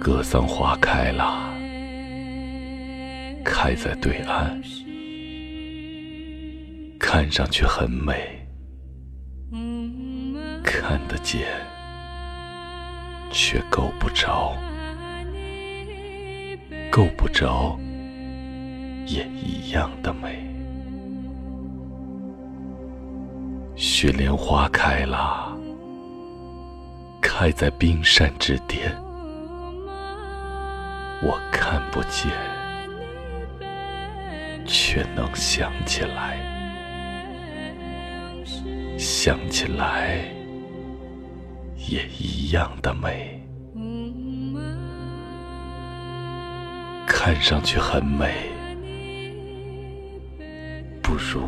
格桑花开了，开在对岸，看上去很美，看得见，却够不着，够不着，也一样的美。雪莲花开了，开在冰山之巅。我看不见，却能想起来，想起来也一样的美。看上去很美，不如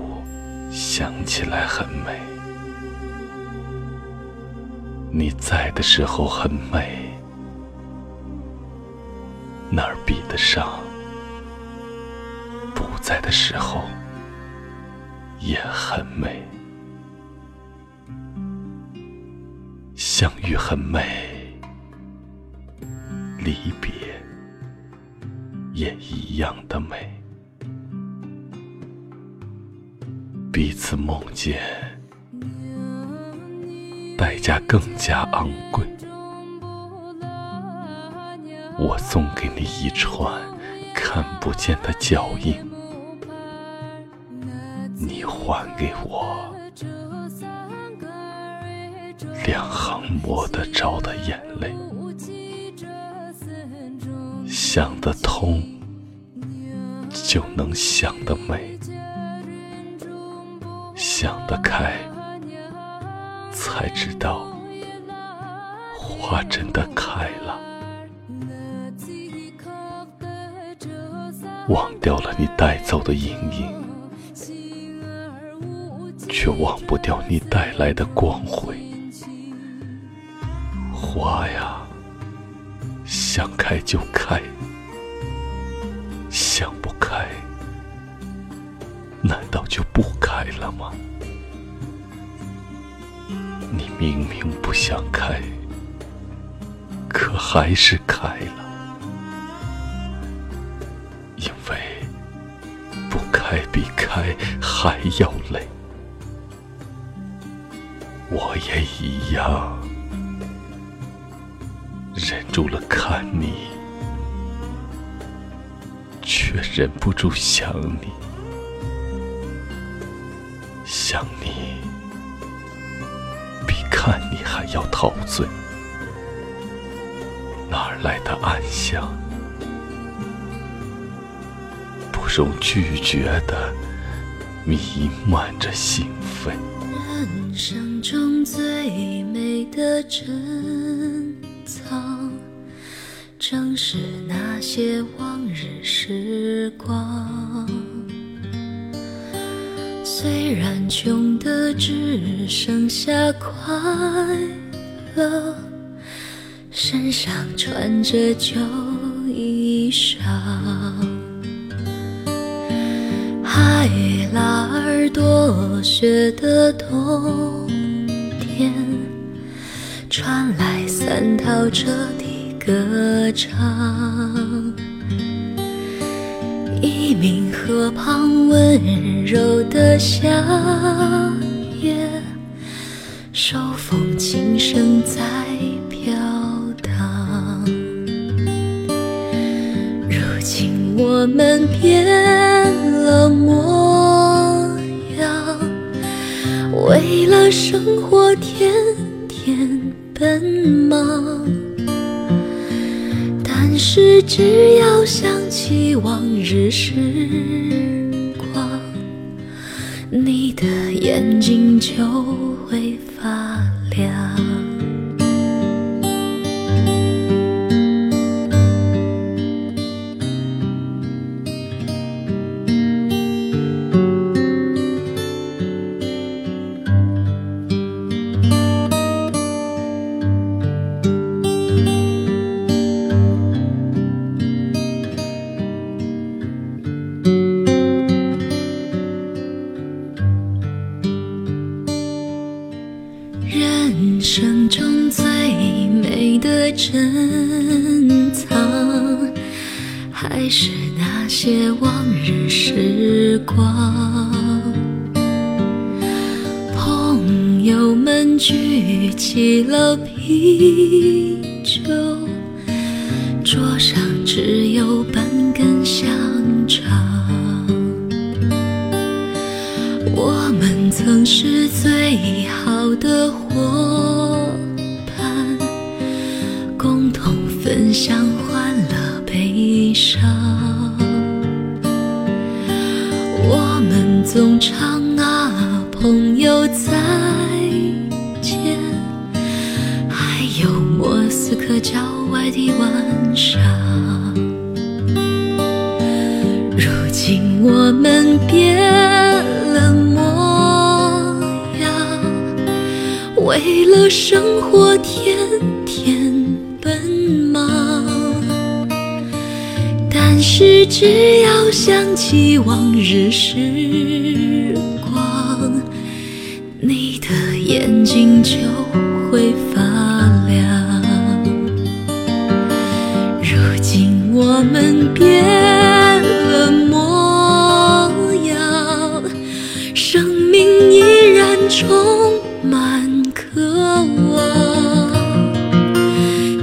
想起来很美。你在的时候很美。哪儿比得上不在的时候也很美？相遇很美，离别也一样的美。彼此梦见，代价更加昂贵。我送给你一串看不见的脚印，你还给我两行摸得着的眼泪。想得通，就能想得美；想得开，才知道花真的开了。忘掉了你带走的阴影，却忘不掉你带来的光辉。花呀，想开就开，想不开，难道就不开了吗？你明明不想开，可还是开了。开还要累，我也一样，忍住了看你，却忍不住想你，想你比看你还要陶醉，哪来的安详？种拒绝的弥漫着兴奋。人生中最美的珍藏，正是那些往日时光。虽然穷的只剩下快乐，身上穿着旧衣裳。海拉尔多雪的冬天，传来三套车的歌唱。一名河旁温柔的夏夜，手风琴声在飘荡。如今我们变。的模样，为了生活天天奔忙。但是只要想起往日时光，你的眼睛就会发亮。人生中最美的珍藏。还是那些往日时光。朋友们举起了啤酒，桌上只有半根香曾是最好的伙伴，共同分享欢乐悲伤。我们总唱啊，朋友再见，还有莫斯科郊外的晚上。如今我们变为了生活天天奔忙。但是只要想起往日时光，你的眼睛就会发亮。如今我们变了模样，生命依然充满